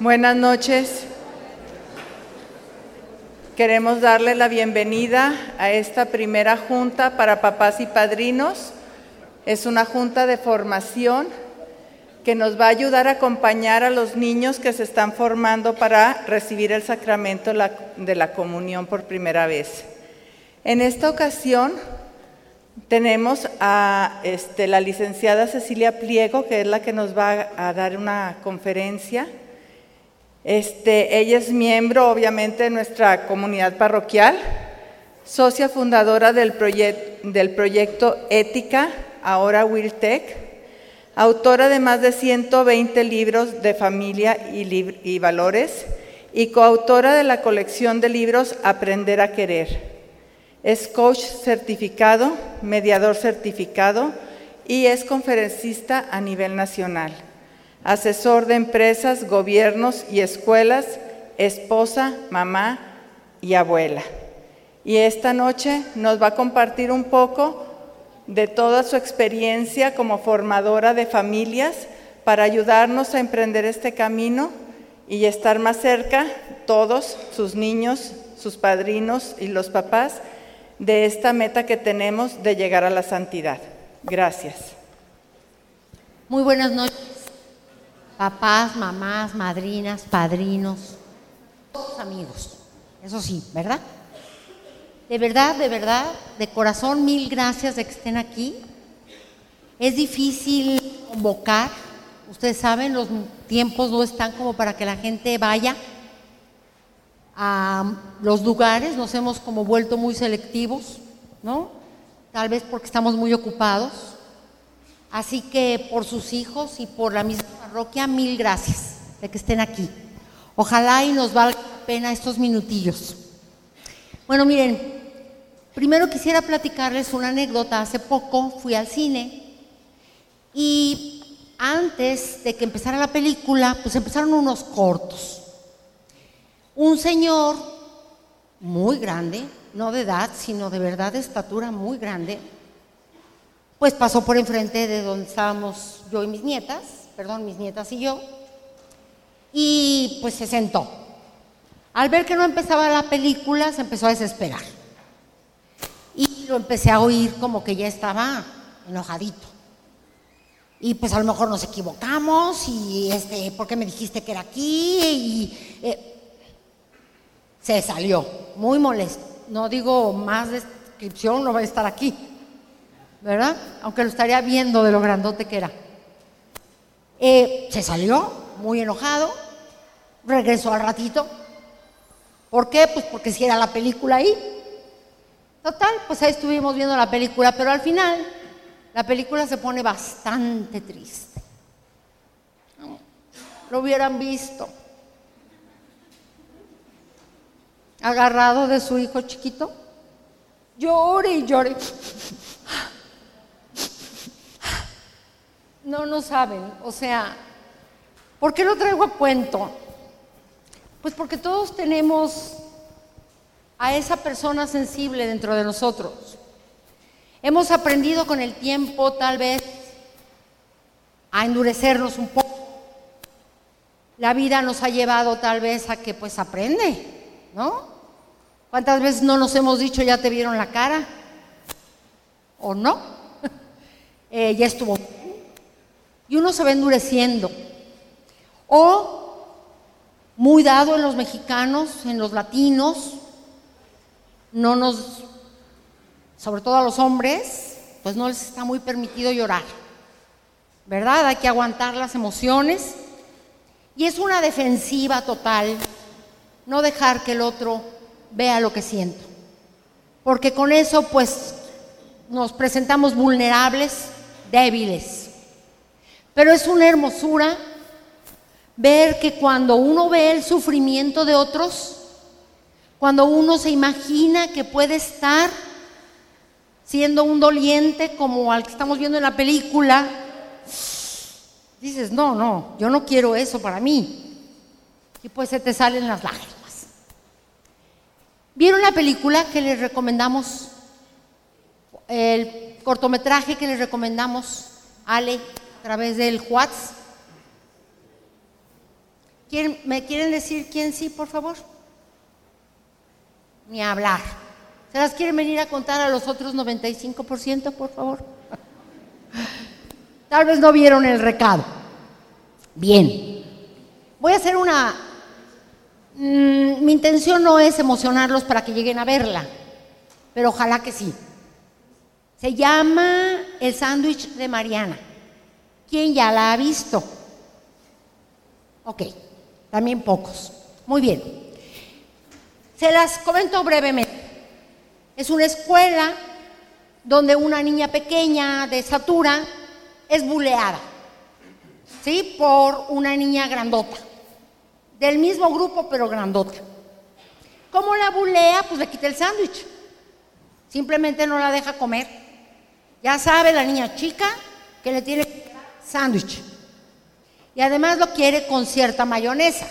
Buenas noches. Queremos darle la bienvenida a esta primera junta para papás y padrinos. Es una junta de formación que nos va a ayudar a acompañar a los niños que se están formando para recibir el sacramento de la comunión por primera vez. En esta ocasión tenemos a este, la licenciada Cecilia Pliego, que es la que nos va a dar una conferencia. Este, ella es miembro, obviamente, de nuestra comunidad parroquial, socia fundadora del, proyecto Ética, ahora WILTEC, autora de más de 120 libros de familia y valores y coautora de la colección de libros Aprender a Querer. Es coach certificado, mediador certificado y es conferencista a nivel nacional asesor de empresas, gobiernos y escuelas, esposa, mamá y abuela. Y esta noche nos va a compartir un poco de toda su experiencia como formadora de familias para ayudarnos a emprender este camino y estar más cerca, todos, sus niños, sus padrinos y los papás, de esta meta que tenemos de llegar a la santidad. Gracias. Muy buenas noches papás, mamás, madrinas, padrinos, todos amigos. Eso sí, ¿verdad? De verdad, de verdad, de corazón, mil gracias de que estén aquí. Es difícil convocar, ustedes saben, los tiempos no están como para que la gente vaya a los lugares, nos hemos como vuelto muy selectivos, ¿no? Tal vez porque estamos muy ocupados. Así que por sus hijos y por la misma parroquia, mil gracias de que estén aquí. Ojalá y nos valga la pena estos minutillos. Bueno, miren, primero quisiera platicarles una anécdota. Hace poco fui al cine y antes de que empezara la película, pues empezaron unos cortos. Un señor muy grande, no de edad, sino de verdad de estatura muy grande, pues pasó por enfrente de donde estábamos yo y mis nietas, perdón, mis nietas y yo, y pues se sentó. Al ver que no empezaba la película, se empezó a desesperar. Y lo empecé a oír como que ya estaba enojadito. Y pues a lo mejor nos equivocamos y este, ¿por qué me dijiste que era aquí? Y eh, se salió, muy molesto. No digo más descripción, no va a estar aquí. ¿verdad? Aunque lo estaría viendo de lo grandote que era. Eh, se salió muy enojado, regresó al ratito. ¿Por qué? Pues porque si era la película ahí. Total, pues ahí estuvimos viendo la película, pero al final la película se pone bastante triste. Lo hubieran visto. Agarrado de su hijo chiquito, llore y llore. No, no saben. O sea, ¿por qué lo traigo a cuento? Pues porque todos tenemos a esa persona sensible dentro de nosotros. Hemos aprendido con el tiempo tal vez a endurecernos un poco. La vida nos ha llevado tal vez a que pues aprende, ¿no? ¿Cuántas veces no nos hemos dicho ya te vieron la cara? ¿O no? eh, ya estuvo y uno se va endureciendo. O muy dado en los mexicanos, en los latinos, no nos, sobre todo a los hombres, pues no les está muy permitido llorar. ¿Verdad? Hay que aguantar las emociones. Y es una defensiva total no dejar que el otro vea lo que siento. Porque con eso pues nos presentamos vulnerables, débiles. Pero es una hermosura ver que cuando uno ve el sufrimiento de otros, cuando uno se imagina que puede estar siendo un doliente como al que estamos viendo en la película, dices, no, no, yo no quiero eso para mí. Y pues se te salen las lágrimas. ¿Vieron la película que les recomendamos? El cortometraje que les recomendamos, Ale, través del WhatsApp. ¿Me quieren decir quién sí, por favor? Ni hablar. ¿Se las quieren venir a contar a los otros 95%, por favor? Tal vez no vieron el recado. Bien. Voy a hacer una... Mm, mi intención no es emocionarlos para que lleguen a verla, pero ojalá que sí. Se llama El sándwich de Mariana. ¿Quién ya la ha visto? Ok, también pocos. Muy bien. Se las comento brevemente. Es una escuela donde una niña pequeña de estatura es buleada, ¿sí? Por una niña grandota, del mismo grupo pero grandota. ¿Cómo la bulea? Pues le quita el sándwich. Simplemente no la deja comer. Ya sabe la niña chica que le tiene sándwich. Y además lo quiere con cierta mayonesa.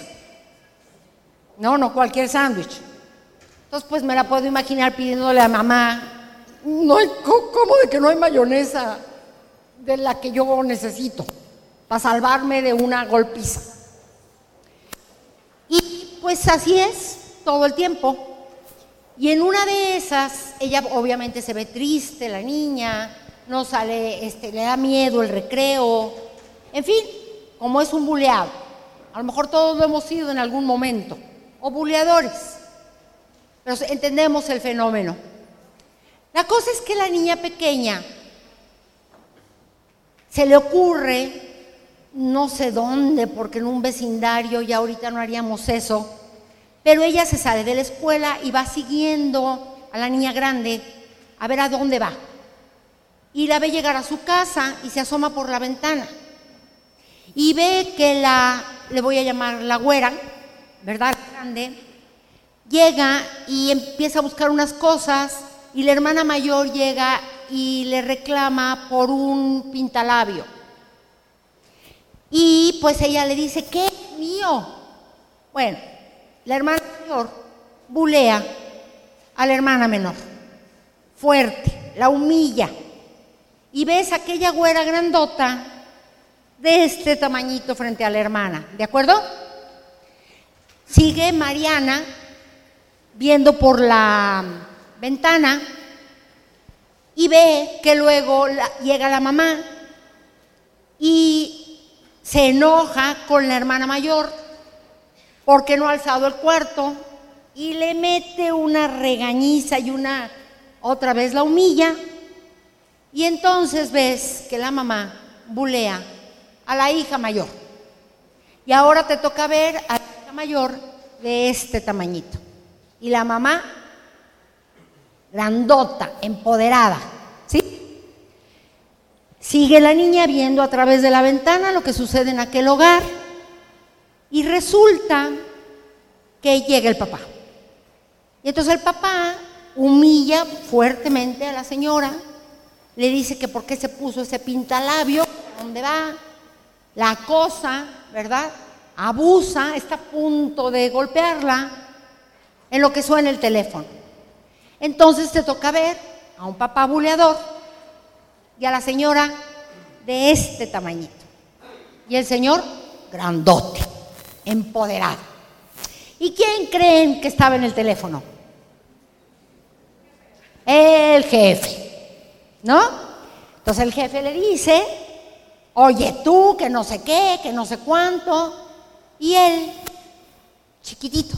No, no cualquier sándwich. Entonces, pues me la puedo imaginar pidiéndole a mamá, no hay, ¿cómo de que no hay mayonesa de la que yo necesito para salvarme de una golpiza? Y pues así es todo el tiempo. Y en una de esas, ella obviamente se ve triste, la niña, no sale, este, le da miedo el recreo, en fin, como es un buleado. A lo mejor todos lo hemos sido en algún momento, o buleadores, pero entendemos el fenómeno. La cosa es que la niña pequeña se le ocurre, no sé dónde, porque en un vecindario ya ahorita no haríamos eso, pero ella se sale de la escuela y va siguiendo a la niña grande a ver a dónde va y la ve llegar a su casa y se asoma por la ventana. Y ve que la, le voy a llamar la güera, ¿verdad? Grande, llega y empieza a buscar unas cosas y la hermana mayor llega y le reclama por un pintalabio. Y pues ella le dice, ¿qué es mío? Bueno, la hermana mayor bulea a la hermana menor, fuerte, la humilla y ves aquella güera grandota de este tamañito frente a la hermana, ¿de acuerdo? Sigue Mariana viendo por la ventana y ve que luego llega la mamá y se enoja con la hermana mayor porque no ha alzado el cuarto y le mete una regañiza y una otra vez la humilla y entonces ves que la mamá bulea a la hija mayor. Y ahora te toca ver a la hija mayor de este tamañito. Y la mamá, grandota, empoderada. ¿Sí? Sigue la niña viendo a través de la ventana lo que sucede en aquel hogar. Y resulta que llega el papá. Y entonces el papá humilla fuertemente a la señora le dice que por qué se puso ese pintalabio, dónde va, la cosa, ¿verdad? Abusa, está a punto de golpearla en lo que suena el teléfono. Entonces te toca ver a un papá buleador y a la señora de este tamañito. Y el señor grandote, empoderado. ¿Y quién creen que estaba en el teléfono? El jefe. ¿No? Entonces el jefe le dice, oye tú, que no sé qué, que no sé cuánto, y él, chiquitito,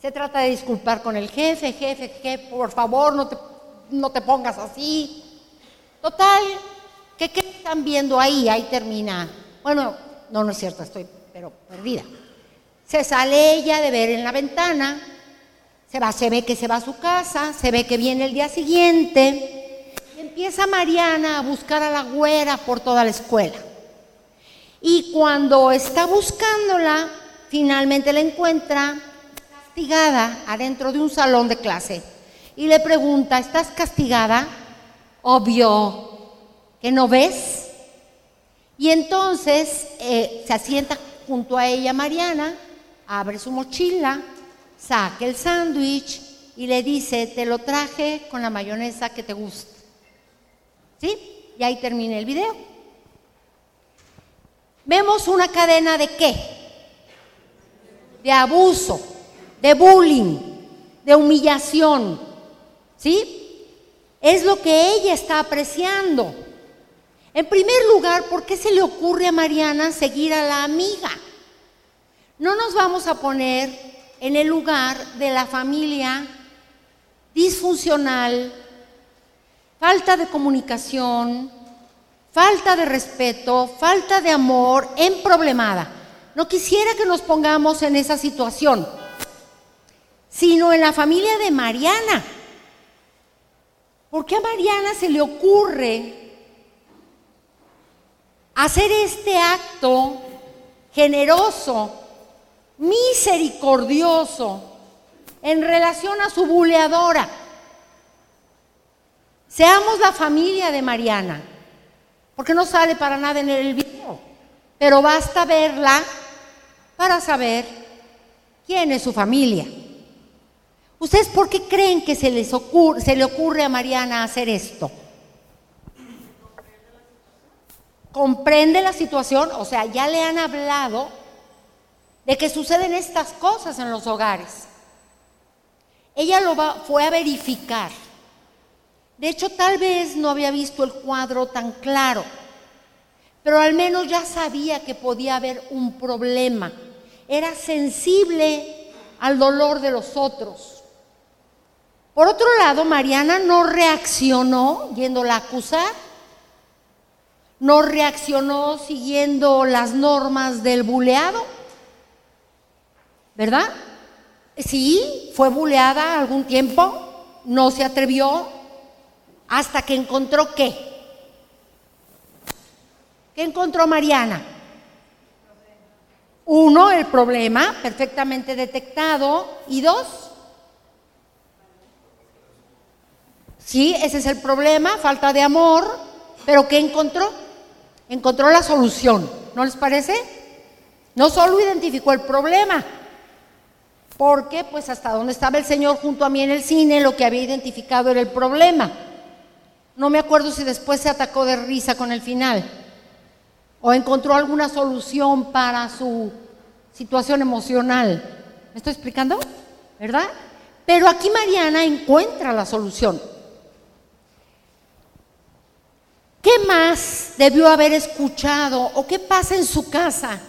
se trata de disculpar con el jefe, jefe, jefe, por favor, no te, no te pongas así. Total, ¿qué, ¿qué están viendo ahí? Ahí termina. Bueno, no, no es cierto, estoy pero perdida. Se sale ella de ver en la ventana, se va, se ve que se va a su casa, se ve que viene el día siguiente, empieza Mariana a buscar a la güera por toda la escuela. Y cuando está buscándola, finalmente la encuentra castigada adentro de un salón de clase. Y le pregunta, ¿estás castigada? Obvio que no ves. Y entonces eh, se asienta junto a ella Mariana, abre su mochila, saca el sándwich y le dice, te lo traje con la mayonesa que te gusta. ¿Sí? Y ahí termina el video. Vemos una cadena de qué? de abuso, de bullying, de humillación. ¿Sí? Es lo que ella está apreciando. En primer lugar, ¿por qué se le ocurre a Mariana seguir a la amiga? No nos vamos a poner en el lugar de la familia disfuncional, falta de comunicación, falta de respeto, falta de amor, en problemada. No quisiera que nos pongamos en esa situación, sino en la familia de Mariana. ¿Por qué a Mariana se le ocurre hacer este acto generoso, misericordioso, en relación a su buleadora? Seamos la familia de Mariana porque no sale para nada en el video, pero basta verla para saber quién es su familia. ¿Ustedes por qué creen que se, le ocurre a Mariana hacer esto? ¿Comprende la situación? O sea, ya le han hablado de que suceden estas cosas en los hogares. Ella lo va, fue a verificar. De hecho, tal vez no había visto el cuadro tan claro, pero al menos ya sabía que podía haber un problema. Era sensible al dolor de los otros. Por otro lado, Mariana no reaccionó yéndola a acusar, no reaccionó siguiendo las normas del buleado, ¿verdad? Sí, fue buleada algún tiempo, no se atrevió, hasta que encontró qué. ¿Qué encontró Mariana? Uno, el problema perfectamente detectado. Y dos, sí, ese es el problema, falta de amor. Pero ¿qué encontró? Encontró la solución. ¿No les parece? No solo identificó el problema, porque pues hasta donde estaba el Señor junto a mí en el cine, lo que había identificado era el problema. No me acuerdo si después se atacó de risa con el final o encontró alguna solución para su situación emocional. ¿Me estoy explicando? ¿Verdad? Pero aquí Mariana encuentra la solución. ¿Qué más debió haber escuchado o qué pasa en su casa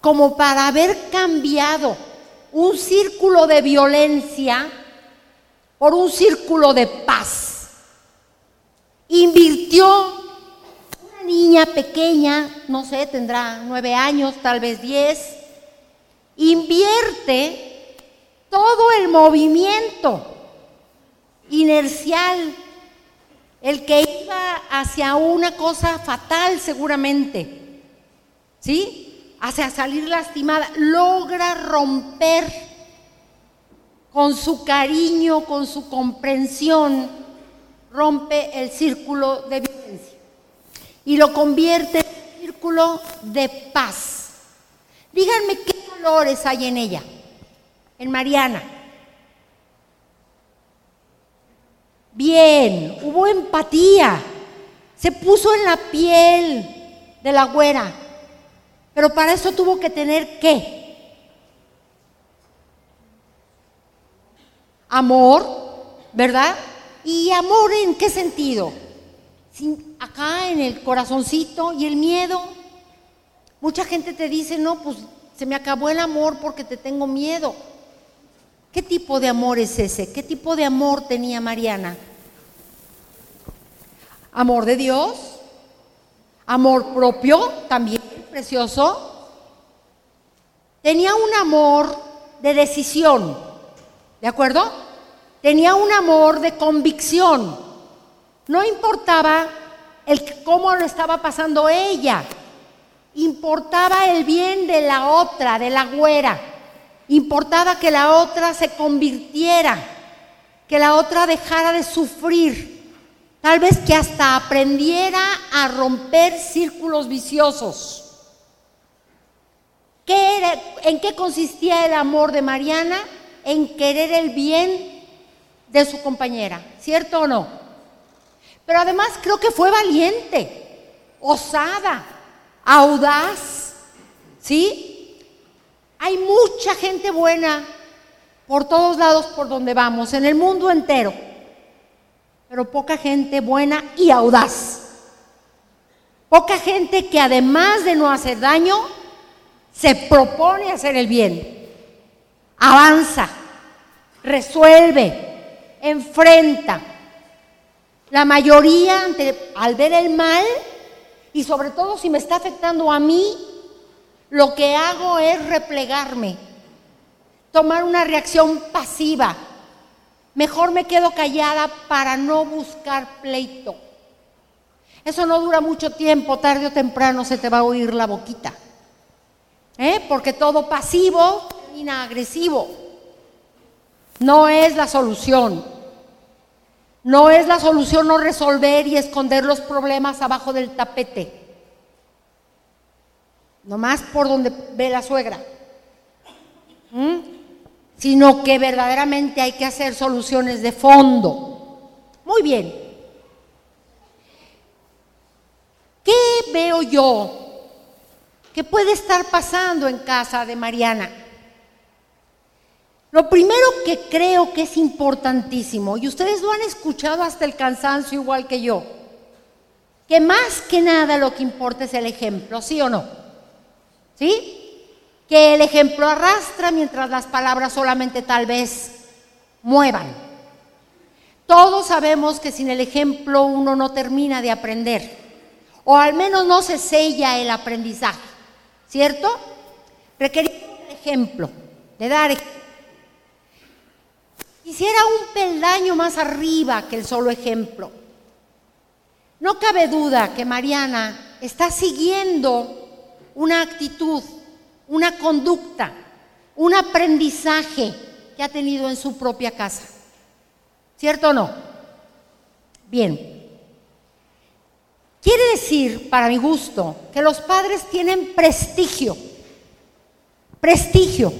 como para haber cambiado un círculo de violencia por un círculo de paz? Invirtió una niña pequeña, no sé, tendrá nueve años, tal vez diez, invierte todo el movimiento inercial, el que iba hacia una cosa fatal seguramente, ¿sí? Hacia salir lastimada, logra romper con su cariño, con su comprensión, rompe el círculo de violencia y lo convierte en un círculo de paz. Díganme qué valores hay en ella, en Mariana. Bien, hubo empatía, se puso en la piel de la güera, pero para eso tuvo que tener qué? Amor, ¿verdad? ¿Y amor en qué sentido? acá en el corazoncito y el miedo. Mucha gente te dice, no, pues se me acabó el amor porque te tengo miedo. ¿Qué tipo de amor es ese? ¿Qué tipo de amor tenía Mariana? Amor de Dios, amor propio también, precioso. Tenía un amor de decisión, ¿de acuerdo? Tenía un amor de convicción. No importaba el cómo lo estaba pasando ella. Importaba el bien de la otra, de la güera. Importaba que la otra se convirtiera, que la otra dejara de sufrir. Tal vez que hasta aprendiera a romper círculos viciosos. ¿En qué consistía el amor de Mariana? En querer el bien de su compañera, ¿cierto o no? Pero además creo que fue valiente, osada, audaz, ¿sí? Hay mucha gente buena por todos lados por donde vamos, en el mundo entero, pero poca gente buena y audaz. Poca gente que además de no hacer daño, se propone hacer el bien. Avanza, resuelve, enfrenta. La mayoría al ver el mal y sobre todo si me está afectando a mí, lo que hago es replegarme, tomar una reacción pasiva. Mejor me quedo callada para no buscar pleito. Eso no dura mucho tiempo, tarde o temprano se te va a oír la boquita. ¿Eh? Porque todo pasivo termina agresivo. No es la solución. No es la solución no resolver y esconder los problemas abajo del tapete nomás por donde ve la suegra, sino que verdaderamente hay que hacer soluciones de fondo. Muy bien. ¿Qué veo yo que puede estar pasando en casa de Mariana? Lo primero que creo que es importantísimo, y ustedes lo han escuchado hasta el cansancio igual que yo, que más que nada lo que importa es el ejemplo, ¿sí o no? ¿Sí? Que el ejemplo arrastra mientras las palabras solamente tal vez muevan. Todos sabemos que sin el ejemplo uno no termina de aprender, o al menos no se sella el aprendizaje, ¿cierto? Requerimos un ejemplo, de dar ejemplo. Quisiera un peldaño más arriba que el solo ejemplo. No cabe duda que Mariana está siguiendo una actitud, una conducta, un aprendizaje que ha tenido en su propia casa. ¿Cierto o no? Bien. Quiere decir, para mi gusto, que los padres tienen prestigio. Prestigio.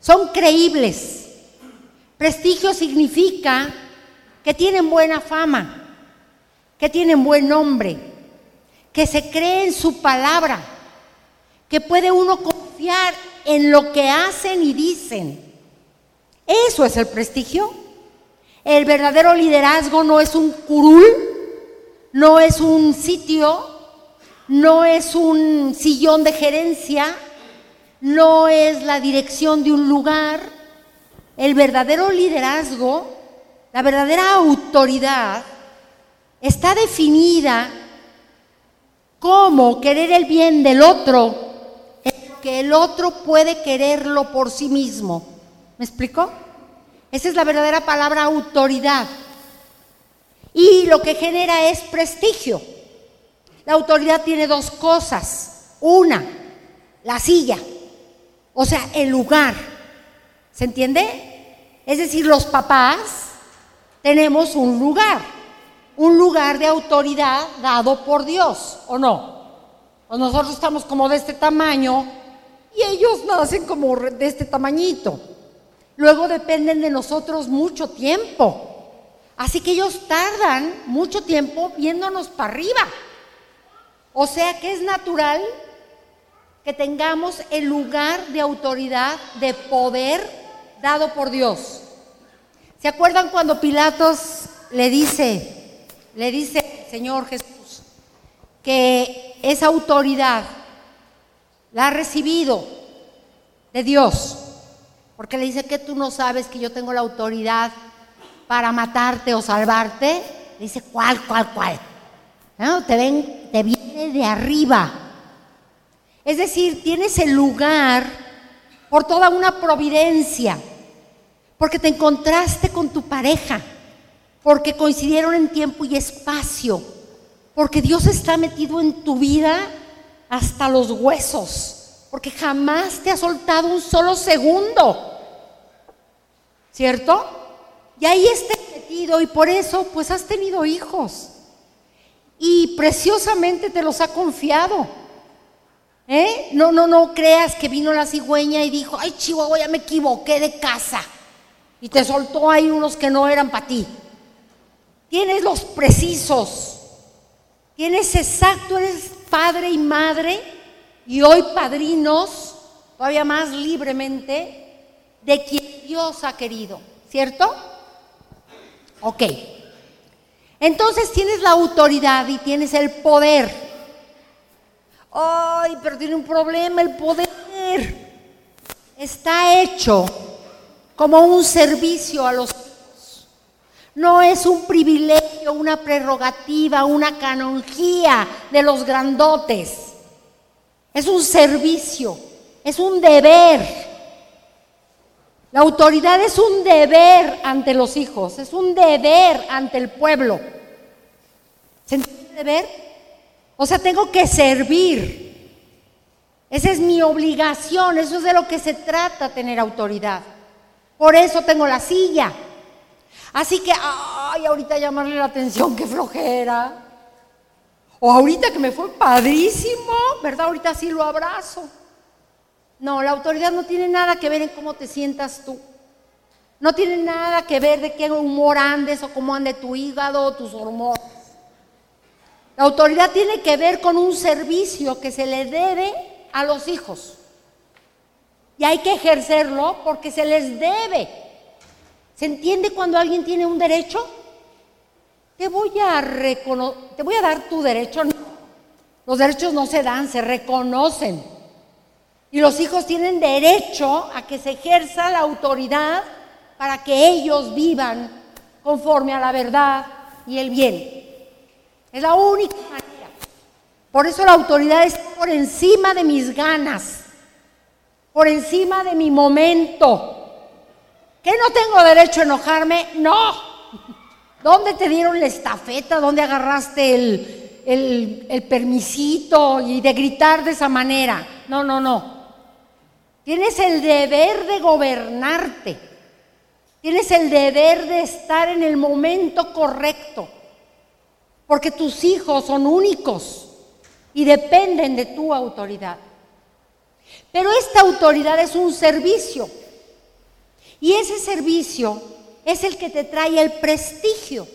Son creíbles. Prestigio significa que tienen buena fama, que tienen buen nombre, que se cree en su palabra que puede uno confiar en lo que hacen y dicen. Eso es el prestigio. El verdadero liderazgo no es un curul, no es un sitio, no es un sillón de gerencia, no es la dirección de un lugar. El verdadero liderazgo, la verdadera autoridad, está definida como querer el bien del otro que el otro puede quererlo por sí mismo. ¿Me explico? Esa es la verdadera palabra autoridad. Y lo que genera es prestigio. La autoridad tiene dos cosas. Una, la silla, o sea, el lugar. ¿Se entiende? Es decir, los papás tenemos un lugar, un lugar de autoridad dado por Dios, ¿o no? O nosotros estamos como de este tamaño y ellos nacen como de este tamañito. Luego dependen de nosotros mucho tiempo. Así que ellos tardan mucho tiempo viéndonos para arriba. O sea que es natural que tengamos el lugar de autoridad, de poder dado por Dios. ¿Se acuerdan cuando Pilatos le dice, le dice Señor Jesús, que esa autoridad la ha recibido de Dios. Porque le dice que tú no sabes que yo tengo la autoridad para matarte o salvarte. Le dice, ¿cuál, cuál, cuál? Te, ven, te viene de arriba. Es decir, tienes el lugar por toda una providencia, porque te encontraste con tu pareja, porque coincidieron en tiempo y espacio, porque Dios está metido en tu vida hasta los huesos, porque jamás te ha soltado un solo segundo. ¿Cierto? Y ahí está metido y por eso pues has tenido hijos. Y preciosamente te los ha confiado. ¿Eh? No, no, no creas que vino la cigüeña y dijo, ay Chihuahua, ya me equivoqué de casa. Y te soltó ahí unos que no eran para ti. Tienes los precisos. Tienes exacto, eres padre y madre y hoy padrinos todavía más libremente de quien Dios ha querido, ¿cierto? Ok. Entonces tienes la autoridad y tienes el poder. Ay, pero tiene un problema el poder. Está hecho como un servicio a los hijos. No es un privilegio, una prerrogativa, una canonjía de los grandotes. Es un servicio, es un deber. La autoridad es un deber ante los hijos, es un deber ante el pueblo. ¿Se entiende deber? O sea, tengo que servir. Esa es mi obligación, eso es de lo que se trata tener autoridad. Por eso tengo la silla. Así que, ay, ahorita llamarle la atención, qué flojera. O ahorita que me fue padrísimo, ¿verdad? Ahorita sí lo abrazo. No, la autoridad no tiene nada que ver en cómo te sientas tú. No tiene nada que ver de qué humor andes o cómo ande tu hígado o tus hormonas. La autoridad tiene que ver con un servicio que se le debe a los hijos. Y hay que ejercerlo porque se les debe. ¿Se entiende cuando alguien tiene un derecho? Te voy a te voy a dar tu derecho. Los derechos no se dan, se reconocen. Y los hijos tienen derecho a que se ejerza la autoridad para que ellos vivan conforme a la verdad y el bien. Es la única manera. Por eso la autoridad está por encima de mis ganas, por encima de mi momento. ¿Que no tengo derecho a enojarme? No. ¿Dónde te dieron la estafeta? ¿Dónde agarraste el, el, el permisito y de gritar de esa manera? No, no, no. Tienes el deber de gobernarte. Tienes el deber de estar en el momento correcto. Porque tus hijos son únicos y dependen de tu autoridad. Pero esta autoridad es un servicio. Y ese servicio es el que te trae el prestigio.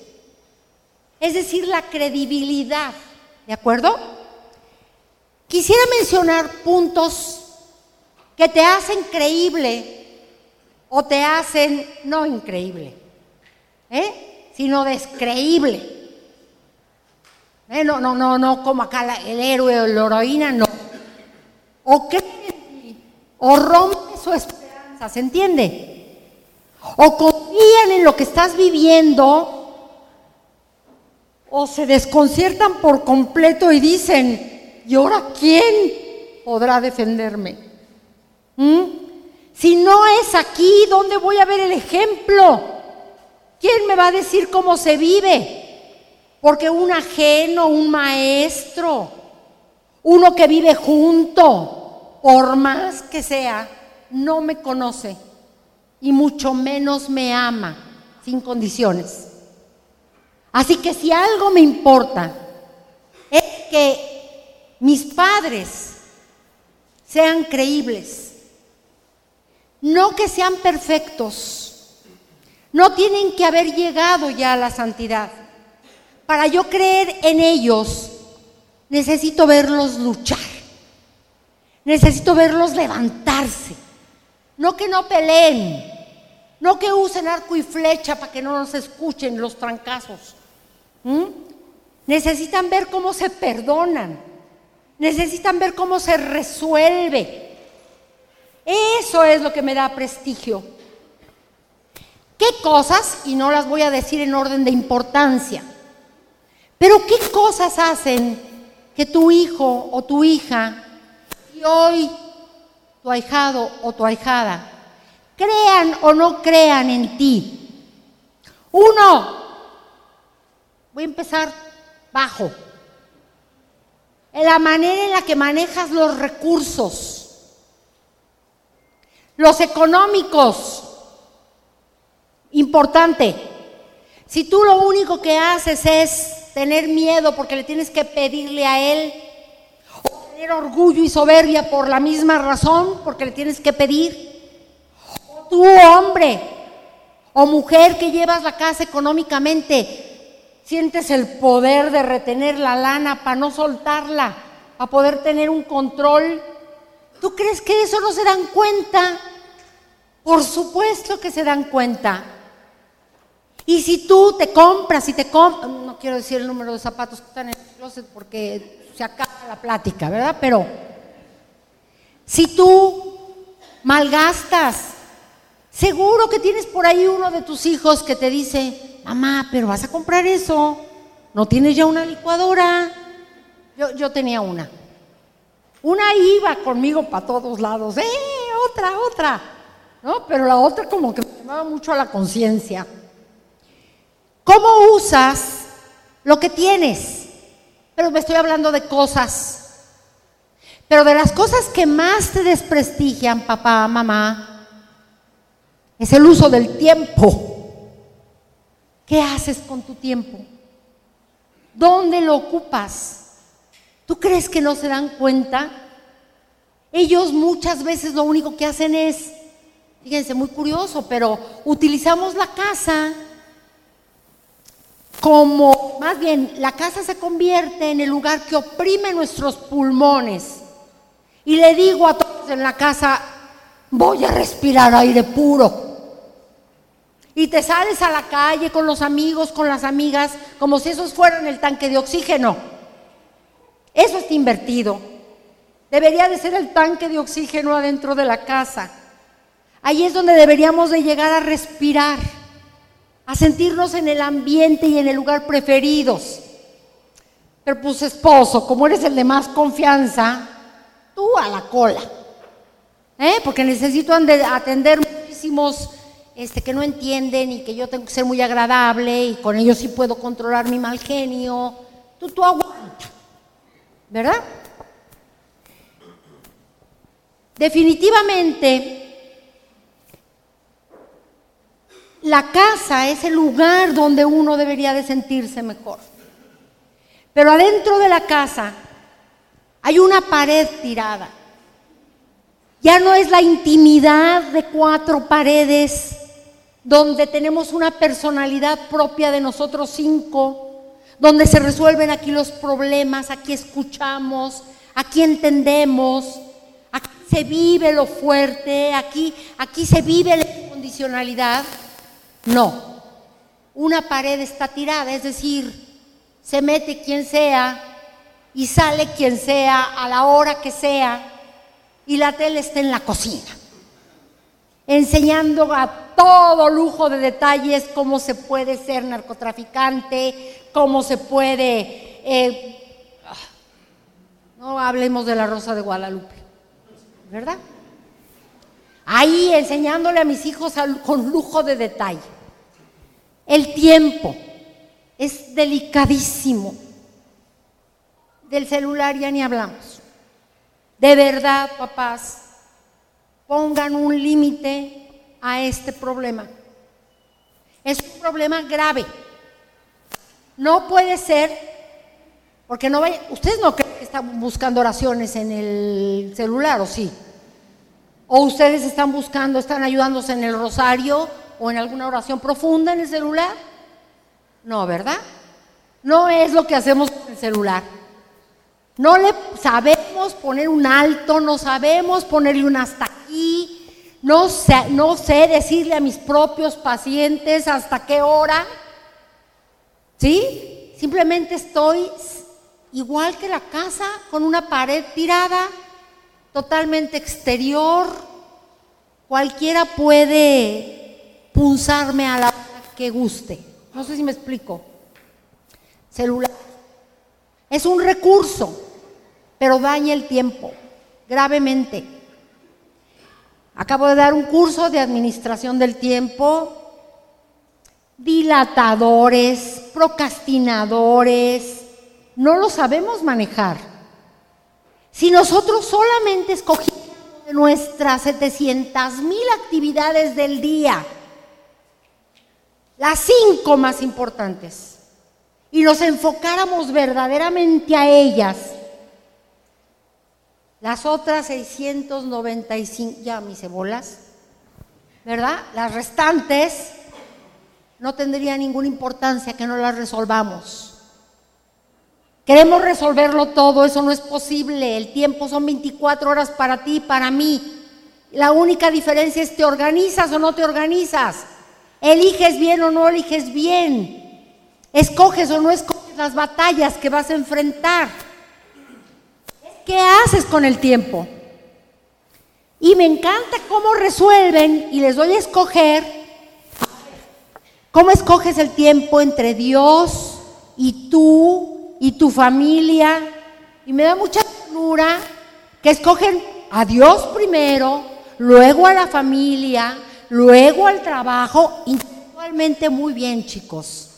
Es decir, la credibilidad. ¿De acuerdo? Quisiera mencionar puntos que te hacen creíble o te hacen no increíble, ¿eh? sino descreíble. ¿Eh? No, no, no, no, como acá el héroe o la heroína, no. O creen o rompe su esperanza, ¿se entiende? O confían en lo que estás viviendo, o se desconciertan por completo y dicen, ¿y ahora quién podrá defenderme? ¿Mm? Si no es aquí, ¿dónde voy a ver el ejemplo? ¿Quién me va a decir cómo se vive? Porque un ajeno, un maestro, uno que vive junto, por más que sea, no me conoce y mucho menos me ama sin condiciones. Así que si algo me importa es que mis padres sean creíbles, no que sean perfectos, no tienen que haber llegado ya a la santidad. Para yo creer en ellos, necesito verlos luchar, necesito verlos levantarse, no que no peleen, no que usen arco y flecha para que no nos escuchen los trancazos. Necesitan ver cómo se perdonan, necesitan ver cómo se resuelve, eso es lo que me da prestigio. ¿Qué cosas? Y no las voy a decir en orden de importancia. Pero ¿qué cosas hacen que tu hijo o tu hija y hoy tu ahijado o tu ahijada crean o no crean en ti? Uno, voy a empezar bajo. En la manera en la que manejas los recursos los económicos, importante. Si tú lo único que haces es tener miedo porque le tienes que pedirle a él, o tener orgullo y soberbia por la misma razón, porque le tienes que pedir, o tú hombre o mujer que llevas la casa económicamente, sientes el poder de retener la lana para no soltarla, para poder tener un control ¿Tú crees que eso no se dan cuenta? Por supuesto que se dan cuenta. Y si tú te compras y te compras, no quiero decir el número de zapatos que están en el closet porque se acaba la plática, ¿verdad? Pero si tú malgastas, seguro que tienes por ahí uno de tus hijos que te dice, mamá, pero vas a comprar eso, no tienes ya una licuadora. Yo, yo tenía una. Una iba conmigo para todos lados, ¡eh! Otra, otra. ¿No? Pero la otra como que me llamaba mucho a la conciencia. ¿Cómo usas lo que tienes? Pero me estoy hablando de cosas. Pero de las cosas que más te desprestigian, papá, mamá, es el uso del tiempo. ¿Qué haces con tu tiempo? ¿Dónde lo ocupas? ¿Tú crees que no se dan cuenta? Ellos muchas veces lo único que hacen es, fíjense, muy curioso, pero utilizamos la casa como, más bien, la casa se convierte en el lugar que oprime nuestros pulmones. Y le digo a todos en la casa, voy a respirar aire puro. Y te sales a la calle con los amigos, con las amigas, como si esos fueran el tanque de oxígeno. Eso está invertido. Debería de ser el tanque de oxígeno adentro de la casa. Ahí es donde deberíamos de llegar a respirar a sentirnos en el ambiente y en el lugar preferidos. Pero pues esposo, como eres el de más confianza, tú a la cola. ¿Eh? Porque necesito atender muchísimos este, que no entienden y que yo tengo que ser muy agradable y con ellos sí puedo controlar mi mal genio. Tú, tú aguanta. ¿Verdad? Definitivamente La casa es el lugar donde uno debería de sentirse mejor. Pero adentro de la casa hay una pared tirada. Ya no es la intimidad de cuatro paredes donde tenemos una personalidad propia de nosotros cinco, donde se resuelven aquí los problemas, aquí escuchamos, aquí entendemos, aquí se vive lo fuerte, aquí, aquí se vive la incondicionalidad. No, una pared está tirada, es decir, se mete quien sea y sale quien sea a la hora que sea y la tele está en la cocina, enseñando a todo lujo de detalles cómo se puede ser narcotraficante, cómo se puede... Eh, no hablemos de la Rosa de Guadalupe, ¿verdad? Ahí enseñándole a mis hijos con lujo de detalle. El tiempo es delicadísimo. Del celular ya ni hablamos. De verdad, papás, pongan un límite a este problema. Es un problema grave. No puede ser, porque no vaya, ustedes no creen que están buscando oraciones en el celular, ¿o sí? ¿O ustedes están buscando, están ayudándose en el rosario o en alguna oración profunda en el celular? No, ¿verdad? No es lo que hacemos con el celular. No le sabemos poner un alto, no sabemos ponerle un hasta aquí, no sé, no sé decirle a mis propios pacientes hasta qué hora. ¿Sí? Simplemente estoy igual que la casa, con una pared tirada, totalmente exterior. Cualquiera puede punzarme a la hora que guste. No sé si me explico. Celular. Es un recurso, pero daña el tiempo gravemente. Acabo de dar un curso de administración del tiempo. Dilatadores, procrastinadores, no lo sabemos manejar. Si nosotros solamente escogimos de nuestras 700 mil actividades del día, las cinco más importantes, y nos enfocáramos verdaderamente a ellas, las otras 695, ya mis cebolas, ¿verdad? Las restantes no tendría ninguna importancia que no las resolvamos. Queremos resolverlo todo, eso no es posible. El tiempo son 24 horas para ti para mí. La única diferencia es te organizas o no te organizas. Eliges bien o no eliges bien. Escoges o no escoges las batallas que vas a enfrentar. ¿Qué haces con el tiempo? Y me encanta cómo resuelven y les doy a escoger. ¿Cómo escoges el tiempo entre Dios y tú y tu familia? Y me da mucha ternura que escogen a Dios primero, luego a la familia, luego al trabajo, individualmente muy bien, chicos.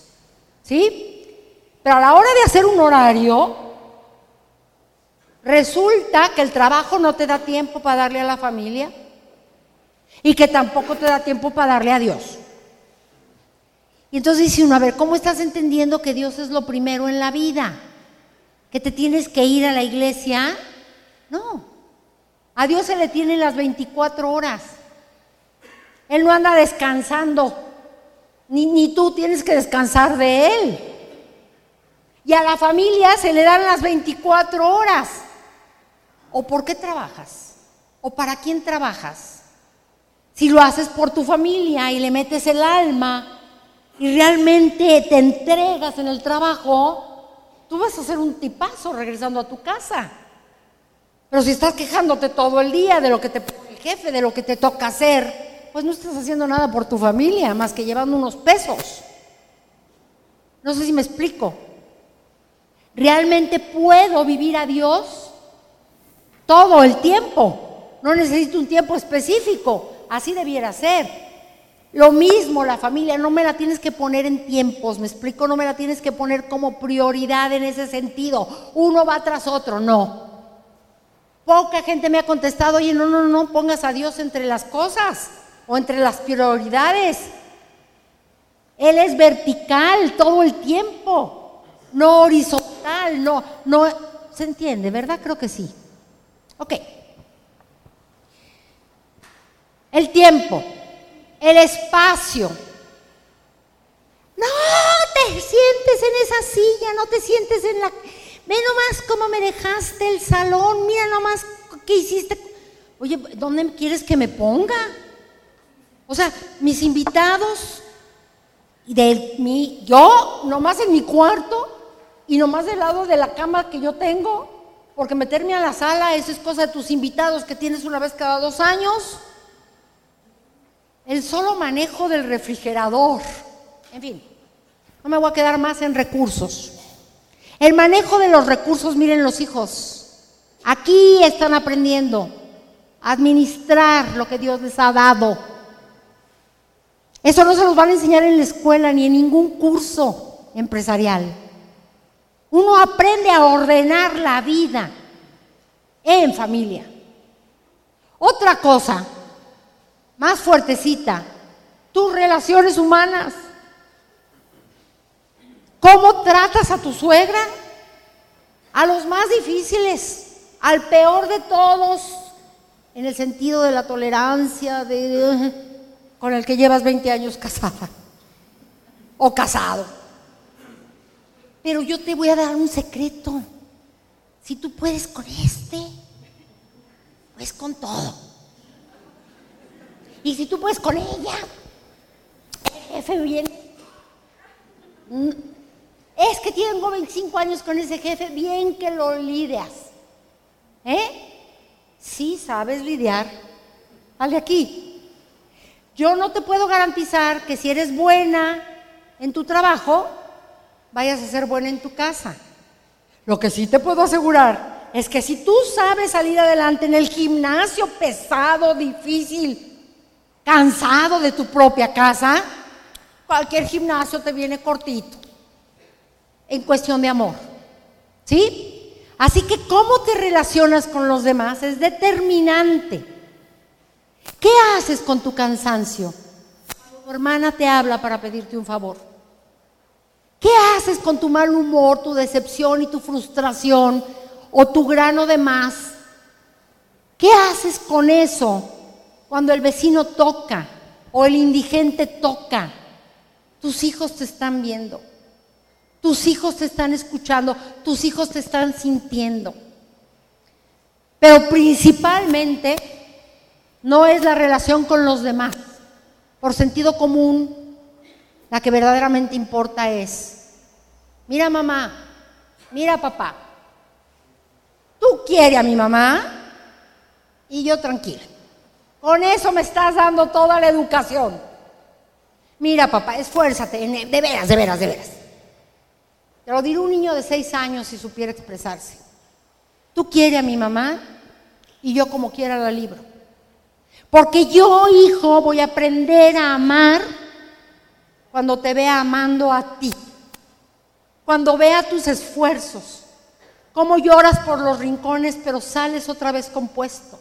¿Sí? Pero a la hora de hacer un horario, resulta que el trabajo no te da tiempo para darle a la familia y que tampoco te da tiempo para darle a Dios. Y entonces dice uno, a ver, ¿cómo estás entendiendo que Dios es lo primero en la vida? ¿Que te tienes que ir a la iglesia? No, a Dios se le tienen las 24 horas. Él no anda descansando, ni, ni tú tienes que descansar de Él. Y a la familia se le dan las 24 horas. ¿O por qué trabajas? ¿O para quién trabajas? Si lo haces por tu familia y le metes el alma y realmente te entregas en el trabajo, tú vas a ser un tipazo regresando a tu casa. Pero si estás quejándote todo el día de lo que te pone el jefe, de lo que te toca hacer, pues no estás haciendo nada por tu familia, más que llevando unos pesos. No sé si me explico. ¿Realmente puedo vivir a Dios todo el tiempo? No necesito un tiempo específico. Así debiera ser. Lo mismo la familia, no me la tienes que poner en tiempos, me explico, no me la tienes que poner como prioridad en ese sentido. Uno va tras otro, no. Poca gente me ha contestado, oye, no, no, no pongas a Dios entre las cosas o entre las prioridades. Él es vertical todo el tiempo, no horizontal, no, no, ¿se entiende, verdad? Creo que sí. Ok. El tiempo, el espacio. No te sientes en esa silla, no te sientes en la Ve nomás cómo me dejaste el salón, mira nomás qué hiciste. Oye, ¿dónde quieres que me ponga? O sea, mis invitados, de mi, yo nomás en mi cuarto y nomás del lado de la cama que yo tengo, porque meterme a la sala, eso es cosa de tus invitados que tienes una vez cada dos años. El solo manejo del refrigerador. En fin, no me voy a quedar más en recursos. El manejo de los recursos, miren los hijos, aquí están aprendiendo a administrar lo que Dios les ha dado. Eso no se los van a enseñar en la escuela ni en ningún curso empresarial. Uno aprende a ordenar la vida en familia. Otra cosa, más fuertecita, tus relaciones humanas. ¿Cómo tratas a tu suegra? A los más difíciles, al peor de todos, en el sentido de la tolerancia, de, con el que llevas 20 años casada o casado. Pero yo te voy a dar un secreto. Si tú puedes con este, pues con todo. Y si tú puedes con ella, el jefe viene es que tengo 25 años con ese jefe, bien que lo lidias. ¿Eh? Sí, sabes lidiar. Dale aquí. Yo no te puedo garantizar que si eres buena en tu trabajo, vayas a ser buena en tu casa. Lo que sí te puedo asegurar es que si tú sabes salir adelante en el gimnasio pesado, difícil, cansado de tu propia casa, cualquier gimnasio te viene cortito en cuestión de amor. ¿Sí? Así que cómo te relacionas con los demás es determinante. ¿Qué haces con tu cansancio? Tu hermana te habla para pedirte un favor. ¿Qué haces con tu mal humor, tu decepción y tu frustración o tu grano de más? ¿Qué haces con eso cuando el vecino toca o el indigente toca? Tus hijos te están viendo. tus hijos te están escuchando, tus hijos te están sintiendo. Pero principalmente no es la relación con los demás. Por sentido común, la que verdaderamente importa es, mira mamá, mira papá, tú quieres a mi mamá y yo tranquila. Con eso me estás dando toda la educación. Mira papá, esfuérzate, de veras, de veras, de veras. Te lo diré un niño de seis años si supiera expresarse. Tú quieres a mi mamá y yo como quiera la libro. Porque yo, hijo, voy a aprender a amar cuando te vea amando a ti. Cuando vea tus esfuerzos. Cómo lloras por los rincones, pero sales otra vez compuesto.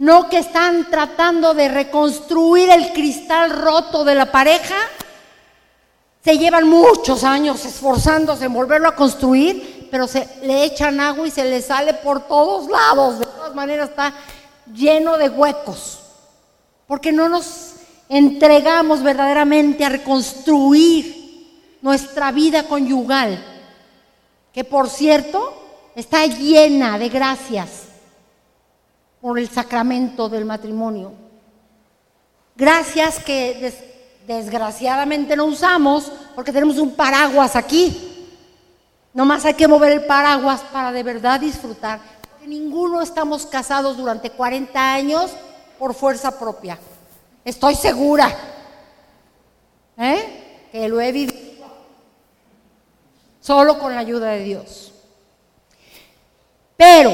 No que están tratando de reconstruir el cristal roto de la pareja. Se llevan muchos años esforzándose en volverlo a construir, pero se le echan agua y se le sale por todos lados. De todas maneras está lleno de huecos, porque no nos entregamos verdaderamente a reconstruir nuestra vida conyugal, que por cierto está llena de gracias por el sacramento del matrimonio. Gracias que desgraciadamente no usamos porque tenemos un paraguas aquí. Nomás hay que mover el paraguas para de verdad disfrutar ninguno estamos casados durante 40 años por fuerza propia. Estoy segura ¿eh? que lo he vivido solo con la ayuda de Dios. Pero,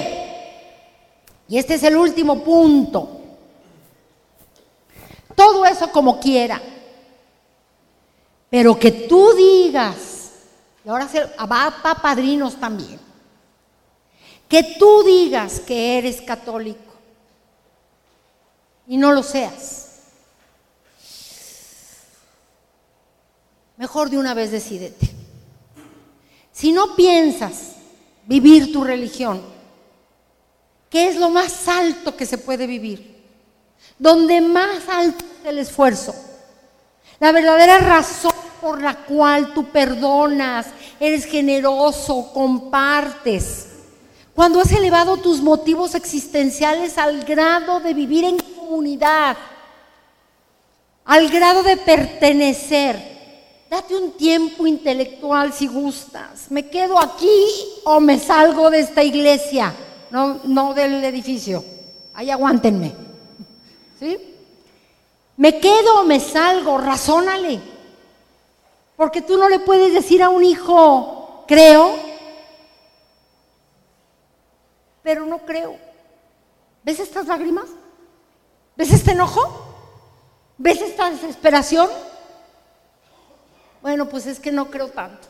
y este es el último punto, todo eso como quiera, pero que tú digas, y ahora va para padrinos también, que tú digas que eres católico y no lo seas. Mejor de una vez decídete. Si no piensas vivir tu religión, ¿qué es lo más alto que se puede vivir? Donde más alto es el esfuerzo. La verdadera razón por la cual tú perdonas, eres generoso, compartes cuando has elevado tus motivos existenciales al grado de vivir en comunidad, al grado de pertenecer. Date un tiempo intelectual si gustas. ¿Me quedo aquí o me salgo de esta iglesia? No, no del edificio. Ahí aguántenme. ¿Sí? ¿Me quedo o me salgo? Razónale. Porque tú no le puedes decir a un hijo, creo, pero no creo. ¿Ves estas lágrimas? ¿Ves este enojo? ¿Ves esta desesperación? Bueno, pues es que no creo tanto.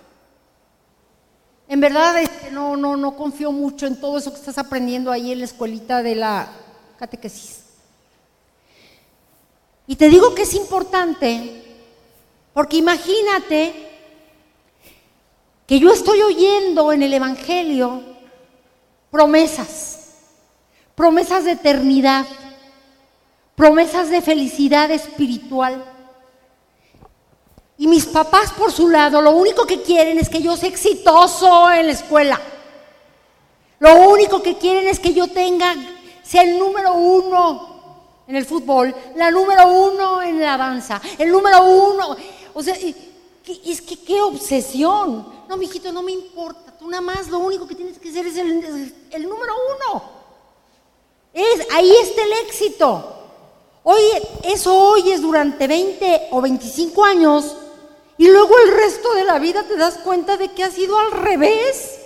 En verdad es que no, no, no confío mucho en todo eso que estás aprendiendo ahí en la escuelita de la catequesis. Y te digo que es importante, porque imagínate que yo estoy oyendo en el Evangelio promesas, promesas de eternidad, promesas de felicidad espiritual. Y mis papás por su lado, lo único que quieren es que yo sea exitoso en la escuela. Lo único que quieren es que yo tenga, sea el número uno en el fútbol, la número uno en la danza, el número uno. O sea, es que qué obsesión. No, mijito, no me importa nada más lo único que tienes que hacer es el, número uno. Es, ahí está el éxito. Hoy, eso hoy es durante 20 o 25 años y luego el resto de la vida te das cuenta de que ha sido al revés.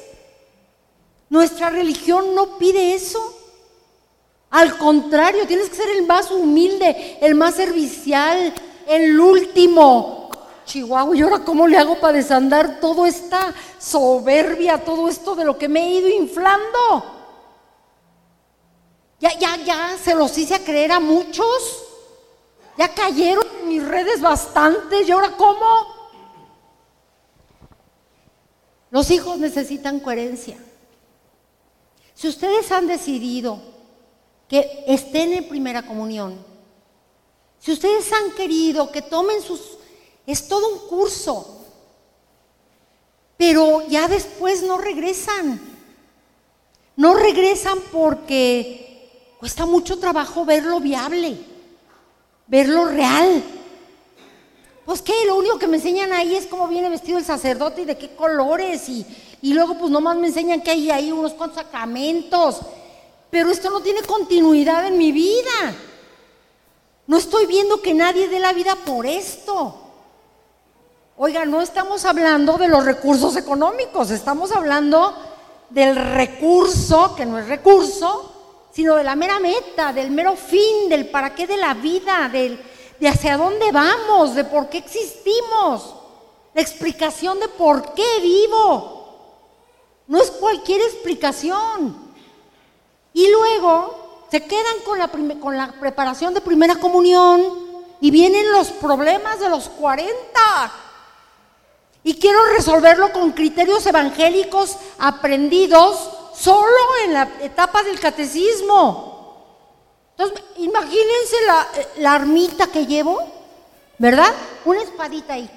Nuestra religión no pide eso. Al contrario, tienes que ser el más humilde, el más servicial, el último, Chihuahua, ¿y ahora cómo le hago para desandar toda esta soberbia, todo esto de lo que me he ido inflando? Ya, ya, ya, se los hice a creer a muchos. Ya cayeron en mis redes bastantes, ¿y ahora cómo? Los hijos necesitan coherencia. Si ustedes han decidido que estén en primera comunión, si ustedes han querido que tomen sus es todo un curso. pero ya después no regresan. No regresan porque cuesta mucho trabajo verlo viable, verlo real. Pues que lo único que me enseñan ahí es cómo viene vestido el sacerdote y de qué colores y, y luego pues nomás me enseñan que hay ahí unos cuantos sacramentos. Pero esto no tiene continuidad en mi vida. No estoy viendo que nadie dé la vida por esto. Oiga, no estamos hablando de los recursos económicos, estamos hablando del recurso, que no es recurso, sino de la mera meta, del mero fin, del para qué de la vida, del, de hacia dónde vamos, de por qué existimos, la explicación de por qué vivo. No es cualquier explicación. Y luego se quedan con la, con la preparación de primera comunión y vienen los problemas de los 40. Y quiero resolverlo con criterios evangélicos aprendidos solo en la etapa del catecismo. Entonces, imagínense la, la armita que llevo, ¿verdad? Una espadita ahí.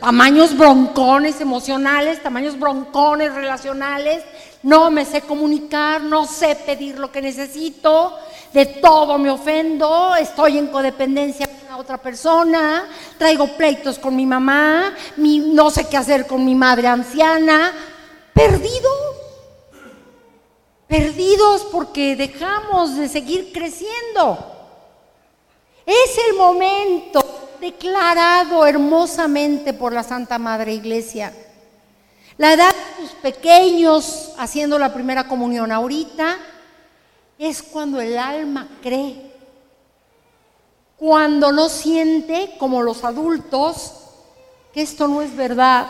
Tamaños broncones emocionales, tamaños broncones relacionales, no me sé comunicar, no sé pedir lo que necesito, de todo me ofendo, estoy en codependencia con otra persona, traigo pleitos con mi mamá, no sé qué hacer con mi madre anciana, perdidos, perdidos porque dejamos de seguir creciendo. Es el momento declarado hermosamente por la Santa Madre Iglesia. La edad de tus pequeños haciendo la primera comunión ahorita es cuando el alma cree, cuando no siente como los adultos que esto no es verdad.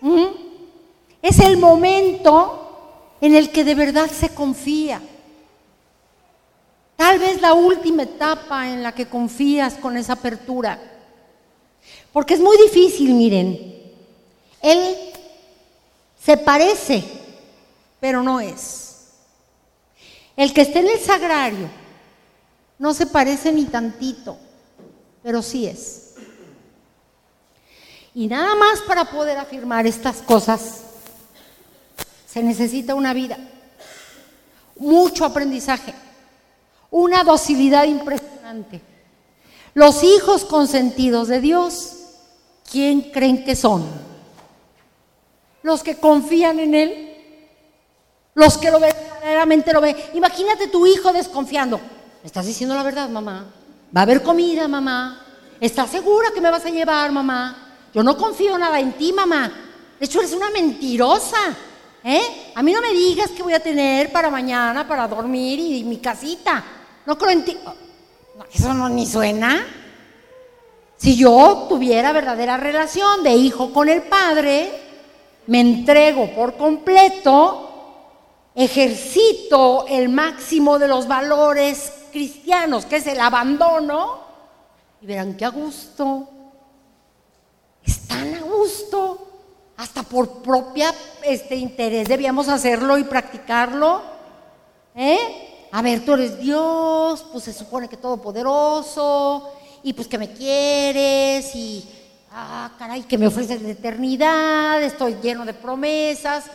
¿Mm? Es el momento en el que de verdad se confía. Tal vez la última etapa en la que confías con esa apertura. Porque es muy difícil, miren. Él se parece, pero no es. El que esté en el sagrario no se parece ni tantito, pero sí es. Y nada más para poder afirmar estas cosas se necesita una vida, mucho aprendizaje una docilidad impresionante. Los hijos consentidos de Dios, ¿quién creen que son? Los que confían en Él, los que lo verdaderamente lo ven. Imagínate tu hijo desconfiando. ¿Me estás diciendo la verdad, mamá? ¿Va a haber comida, mamá? ¿Estás segura que me vas a llevar, mamá? Yo no confío nada en ti, mamá. De hecho, eres una mentirosa. ¿Eh? A mí no me digas que voy a tener para mañana, para dormir y mi casita. No creo en ti. eso no ni suena. Si yo tuviera verdadera relación de hijo con el padre, me entrego por completo, ejercito el máximo de los valores cristianos, que es el abandono, y verán qué a gusto. Están a gusto. Hasta por propia este, interés debíamos hacerlo y practicarlo. ¿Eh? a ver, tú eres Dios, pues se supone que todopoderoso, y pues que me quieres, y, ah, caray, que me ofreces la eternidad, estoy lleno de promesas.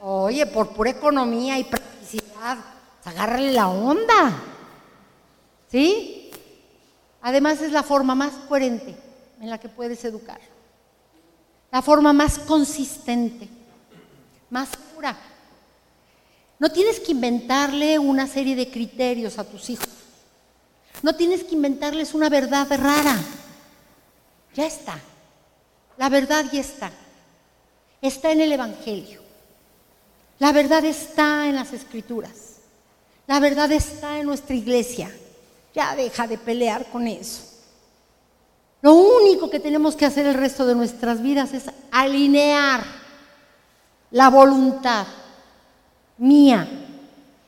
Oye, por pura economía y practicidad, pues, agárrale la onda. ¿Sí? Además es la forma más coherente en la que puedes educar. La forma más consistente, más pura. No tienes que inventarle una serie de criterios a tus hijos. No tienes que inventarles una verdad rara. Ya está. La verdad ya está. Está en el Evangelio. La verdad está en las Escrituras. La verdad está en nuestra iglesia. Ya deja de pelear con eso. Lo único que tenemos que hacer el resto de nuestras vidas es alinear la voluntad mía,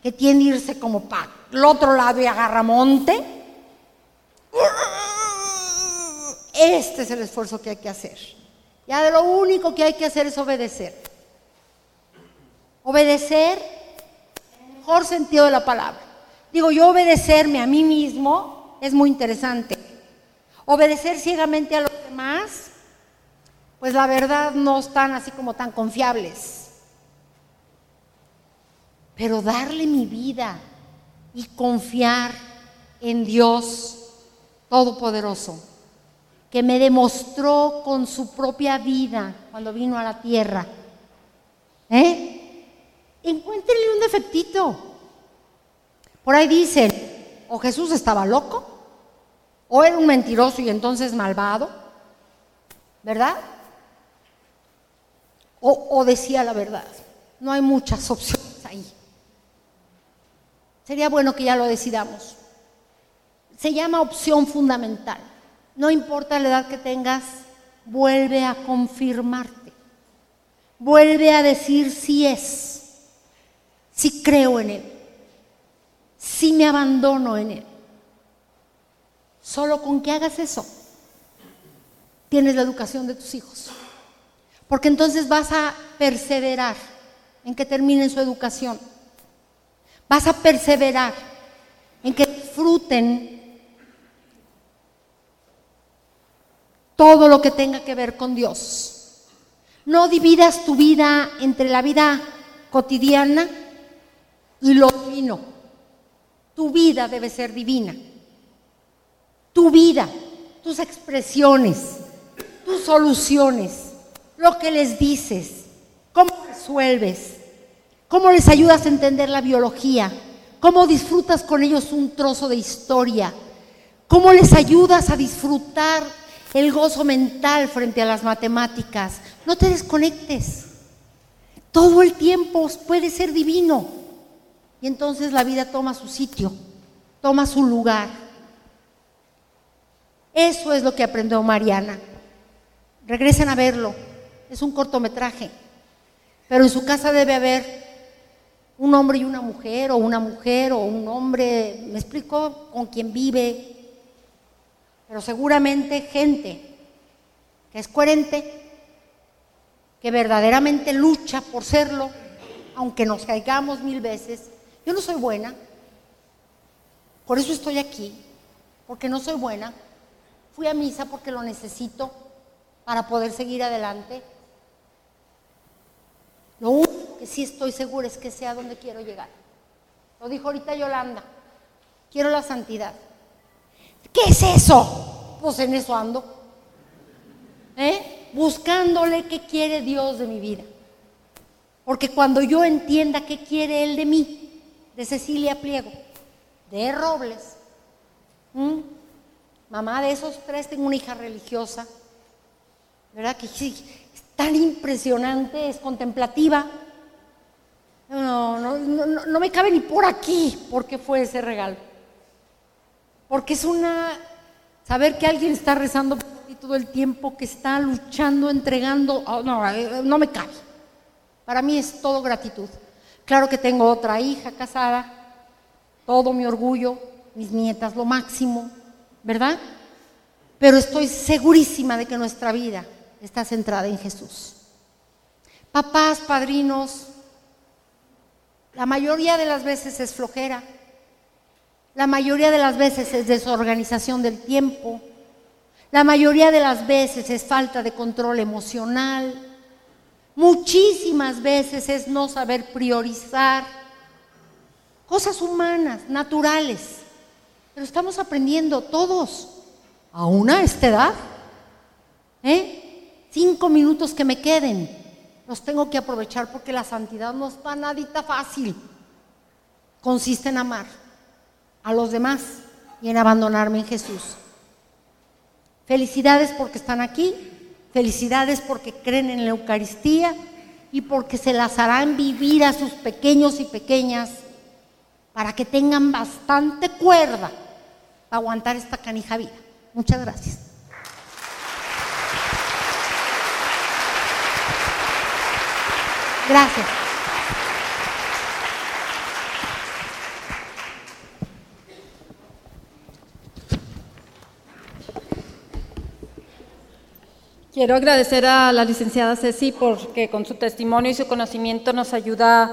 que tiene que irse como para el otro lado y agarra monte. Este es el esfuerzo que hay que hacer. Ya lo único que hay que hacer es obedecer. Obedecer en el mejor sentido de la palabra. Digo, yo obedecerme a mí mismo es muy interesante. Obedecer ciegamente a los demás pues la verdad no están así como tan confiables. Pero darle mi vida y confiar en Dios Todopoderoso, que me demostró con su propia vida cuando vino a la tierra. ¿Eh? Encuéntrenle un defectito. Por ahí dicen, o Jesús estaba loco, o era un mentiroso y entonces malvado, ¿verdad? o, decía la verdad. No hay muchas opciones ahí. Sería bueno que ya lo decidamos. Se llama opción fundamental. No importa la edad que tengas, vuelve a confirmarte. Vuelve a decir si es, si creo en Él, si me abandono en Él. Solo con que hagas eso, tienes la educación de tus hijos. Porque entonces vas a perseverar en que terminen su educación. Vas a perseverar en que disfruten todo lo que tenga que ver con Dios. No dividas tu vida entre la vida cotidiana y lo divino. Tu vida debe ser divina. Tu vida, tus expresiones, tus soluciones lo que les dices, cómo resuelves, cómo les ayudas a entender la biología, cómo disfrutas con ellos un trozo de historia, cómo les ayudas a disfrutar el gozo mental frente a las matemáticas. No te desconectes. Todo el tiempo puede ser divino. Y entonces la vida toma su sitio, toma su lugar. Eso es lo que aprendió Mariana. Regresen a verlo es un cortometraje, pero en su casa debe haber un hombre y una mujer, o una mujer o un hombre, me explico, con quien vive, pero seguramente gente que es coherente, que verdaderamente lucha por serlo, aunque nos caigamos mil veces. Yo no soy buena, por eso estoy aquí, porque no soy buena. Fui a misa porque lo necesito para poder seguir adelante. Lo único que sí estoy segura es que sea donde quiero llegar. Lo dijo ahorita Yolanda. Quiero la santidad. ¿Qué es eso? Pues en eso ando. ¿Eh? Buscándole qué quiere Dios de mi vida. Porque cuando yo entienda qué quiere Él de mí, de Cecilia Pliego, de Robles, mamá de esos tres, tengo una hija religiosa, ¿verdad? Que sí, tan impresionante, es contemplativa. No, no, no, me cabe ni por aquí porque fue ese regalo. Porque es una, saber que alguien está rezando por ti todo el tiempo, que está luchando, entregando, oh, no, eh, no me cabe. Para mí es todo gratitud. Claro que tengo otra hija casada, todo mi orgullo, mis nietas, lo máximo, ¿verdad? Pero estoy segurísima de que nuestra vida está centrada en Jesús. Papás, padrinos, la mayoría de las veces es flojera, la mayoría de las veces es desorganización del tiempo, la mayoría de las veces es falta de control emocional, muchísimas veces es no saber priorizar cosas humanas, naturales, pero estamos aprendiendo todos, a una esta edad. ¿eh? cinco minutos que me queden, los tengo que aprovechar porque la santidad no está nadita fácil. Consiste en amar a los demás y en abandonarme en Jesús. Felicidades porque están aquí, felicidades porque creen en la Eucaristía y porque se las harán vivir a sus pequeños y pequeñas para que tengan bastante cuerda aguantar esta canija vida. Muchas gracias. Gracias. Quiero agradecer a la licenciada Ceci porque con su testimonio y su conocimiento nos ayuda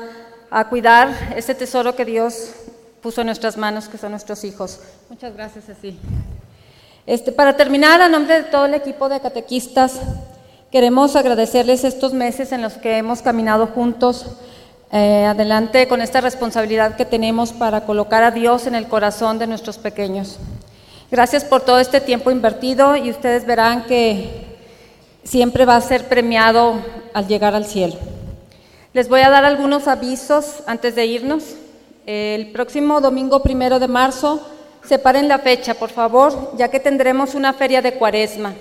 a cuidar ese tesoro que Dios puso en nuestras manos, que son nuestros hijos. Muchas gracias, Ceci. Este, para terminar, a nombre de todo el equipo de catequistas, Queremos agradecerles estos meses en los que hemos caminado juntos eh, adelante con esta responsabilidad que tenemos para colocar a Dios en el corazón de nuestros pequeños. Gracias por todo este tiempo invertido y ustedes verán que siempre va a ser premiado al llegar al cielo. Les voy a dar algunos avisos antes de irnos. El próximo domingo primero de marzo, separen la fecha, por favor, ya que tendremos una feria de cuaresma.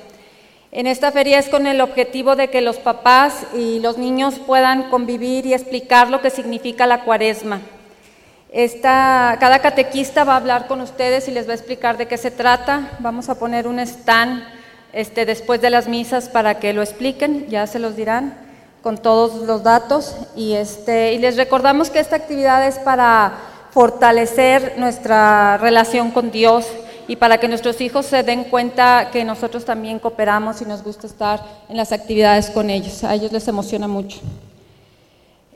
En esta feria es con el objetivo de que los papás y los niños puedan convivir y explicar lo que significa la cuaresma. Esta, cada catequista va a hablar con ustedes y les va a explicar de qué se trata. Vamos a poner un stand este, después de las misas para que lo expliquen, ya se los dirán con todos los datos. Y, este, y les recordamos que esta actividad es para fortalecer nuestra relación con Dios y para que nuestros hijos se den cuenta que nosotros también cooperamos y nos gusta estar en las actividades con ellos. A ellos les emociona mucho.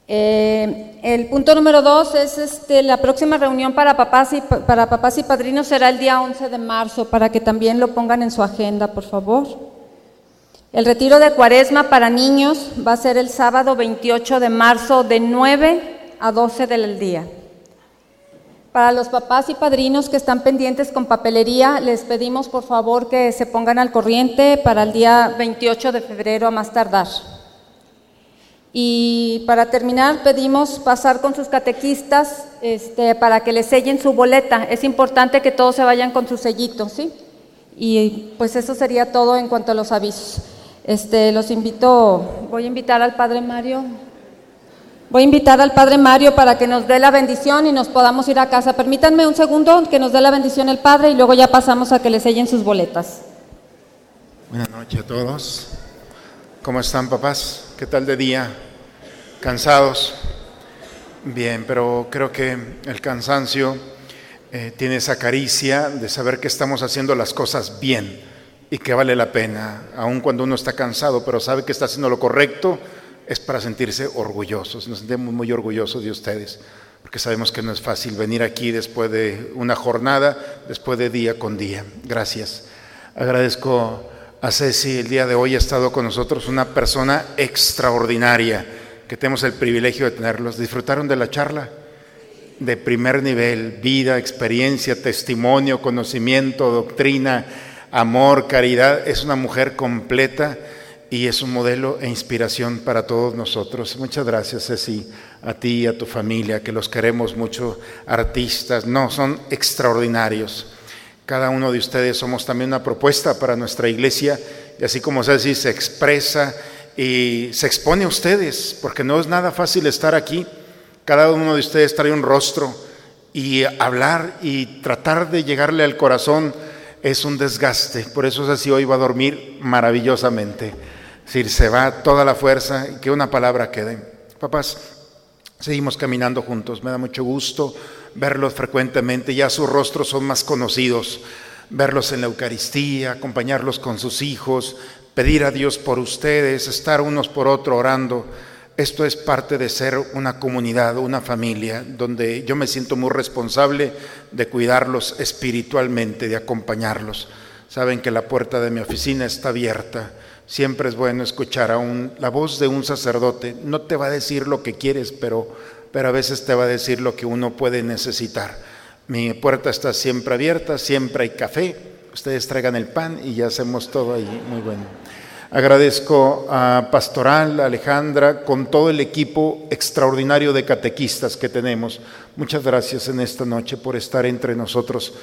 Eh, el punto número dos es este, la próxima reunión para papás, y, para papás y padrinos será el día 11 de marzo, para que también lo pongan en su agenda, por favor. El retiro de cuaresma para niños va a ser el sábado 28 de marzo de 9 a 12 del día. Para los papás y padrinos que están pendientes con papelería, les pedimos por favor que se pongan al corriente para el día 28 de febrero a más tardar. Y para terminar, pedimos pasar con sus catequistas este, para que les sellen su boleta. Es importante que todos se vayan con su sellito, ¿sí? Y pues eso sería todo en cuanto a los avisos. Este, los invito, voy a invitar al Padre Mario. Voy a invitar al Padre Mario para que nos dé la bendición y nos podamos ir a casa. Permítanme un segundo que nos dé la bendición el Padre y luego ya pasamos a que le sellen sus boletas. Buenas noches a todos. ¿Cómo están papás? ¿Qué tal de día? ¿Cansados? Bien, pero creo que el cansancio eh, tiene esa caricia de saber que estamos haciendo las cosas bien y que vale la pena, aun cuando uno está cansado, pero sabe que está haciendo lo correcto, es para sentirse orgullosos. Nos sentimos muy orgullosos de ustedes, porque sabemos que no es fácil venir aquí después de una jornada, después de día con día. Gracias. Agradezco a Ceci, el día de hoy ha estado con nosotros una persona extraordinaria, que tenemos el privilegio de tenerlos. ¿Disfrutaron de la charla? De primer nivel, vida, experiencia, testimonio, conocimiento, doctrina, amor, caridad. Es una mujer completa y es un modelo e inspiración para todos nosotros. Muchas gracias, Ceci, a ti y a tu familia, que los queremos mucho, artistas, no, son extraordinarios. Cada uno de ustedes somos también una propuesta para nuestra iglesia y así como Ceci se expresa y se expone a ustedes, porque no es nada fácil estar aquí. Cada uno de ustedes trae un rostro y hablar y tratar de llegarle al corazón es un desgaste. Por eso Ceci hoy va a dormir maravillosamente. Es decir, se va toda la fuerza y que una palabra quede. Papás, seguimos caminando juntos. Me da mucho gusto verlos frecuentemente, ya sus rostros son más conocidos, verlos en la Eucaristía, acompañarlos con sus hijos, pedir a Dios por ustedes, estar unos por otro orando. Esto es parte de ser una comunidad, una familia, donde yo me siento muy responsable de cuidarlos espiritualmente, de acompañarlos. Saben que la puerta de mi oficina está abierta. Siempre es bueno escuchar a un, la voz de un sacerdote. No te va a decir lo que quieres, pero pero a veces te va a decir lo que uno puede necesitar. Mi puerta está siempre abierta, siempre hay café, ustedes traigan el pan y ya hacemos todo ahí, muy bueno. Agradezco a Pastoral, a Alejandra, con todo el equipo extraordinario de catequistas que tenemos. Muchas gracias en esta noche por estar entre nosotros.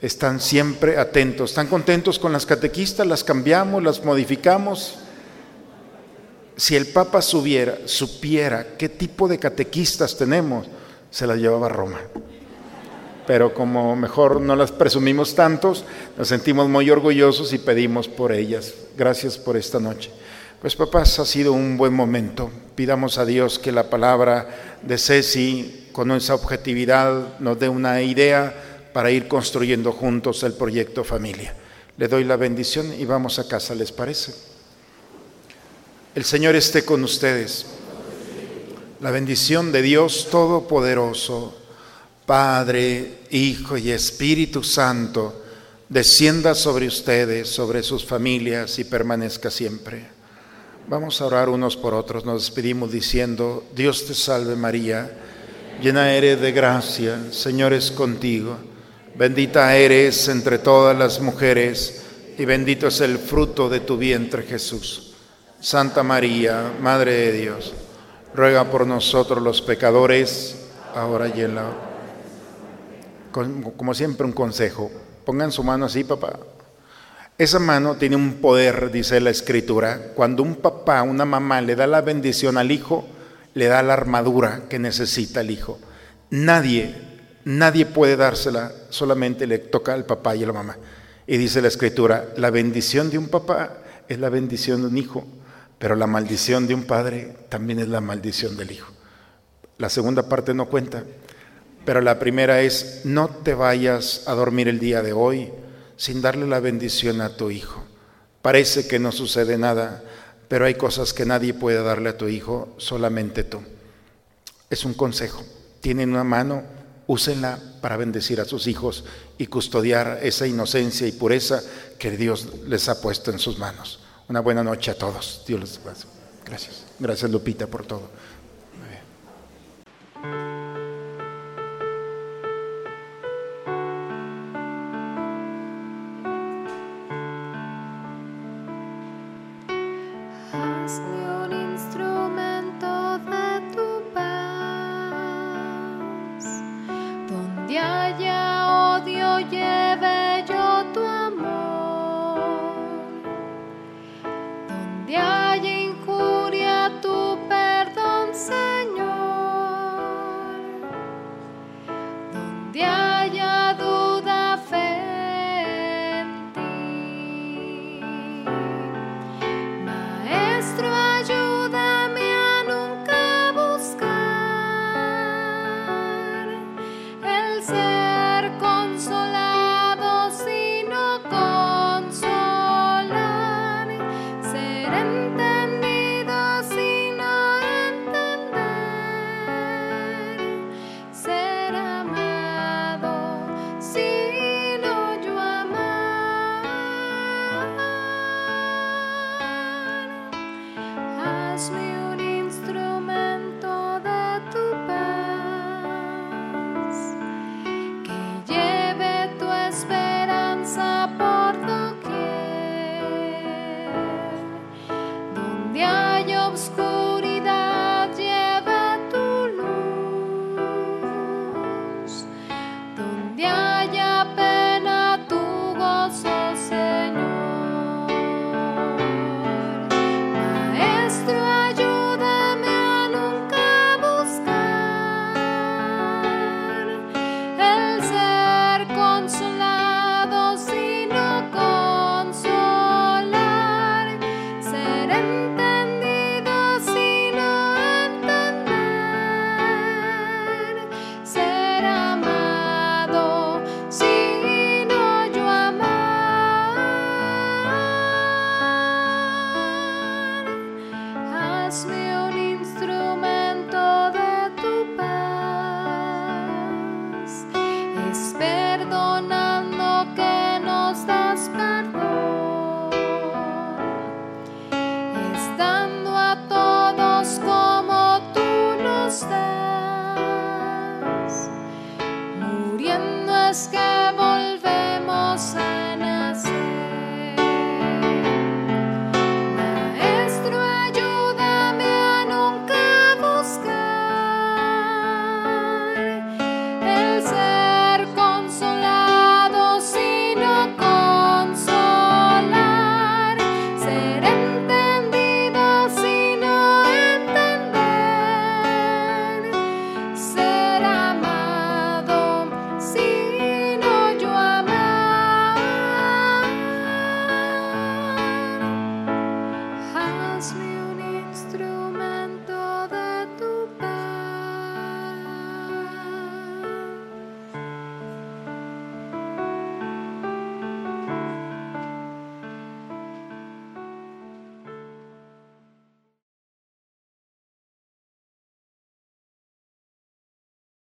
Están siempre atentos, están contentos con las catequistas, las cambiamos, las modificamos, si el Papa subiera, supiera qué tipo de catequistas tenemos, se las llevaba a Roma. Pero como mejor no las presumimos tantos, nos sentimos muy orgullosos y pedimos por ellas. Gracias por esta noche. Pues papás, ha sido un buen momento. Pidamos a Dios que la palabra de Ceci, con esa objetividad, nos dé una idea para ir construyendo juntos el proyecto familia. Le doy la bendición y vamos a casa, ¿les parece? El Señor esté con ustedes. La bendición de Dios Todopoderoso, Padre, Hijo y Espíritu Santo, descienda sobre ustedes, sobre sus familias y permanezca siempre. Vamos a orar unos por otros. Nos despedimos diciendo, Dios te salve María, llena eres de gracia, Señor es contigo. Bendita eres entre todas las mujeres y bendito es el fruto de tu vientre Jesús. Santa María, Madre de Dios, ruega por nosotros los pecadores, ahora y en la... Como siempre un consejo, pongan su mano así, papá. Esa mano tiene un poder, dice la escritura. Cuando un papá, una mamá le da la bendición al hijo, le da la armadura que necesita el hijo. Nadie, nadie puede dársela, solamente le toca al papá y a la mamá. Y dice la escritura, la bendición de un papá es la bendición de un hijo, pero la maldición de un padre también es la maldición del hijo. La segunda parte no cuenta, pero la primera es, no te vayas a dormir el día de hoy sin darle la bendición a tu hijo. Parece que no sucede nada, pero hay cosas que nadie puede darle a tu hijo, solamente tú. Es un consejo. Tienen una mano, úsenla para bendecir a sus hijos y custodiar esa inocencia y pureza que Dios les ha puesto en sus manos. Una buena noche a todos. Dios les. Gracias. Gracias Lupita por todo.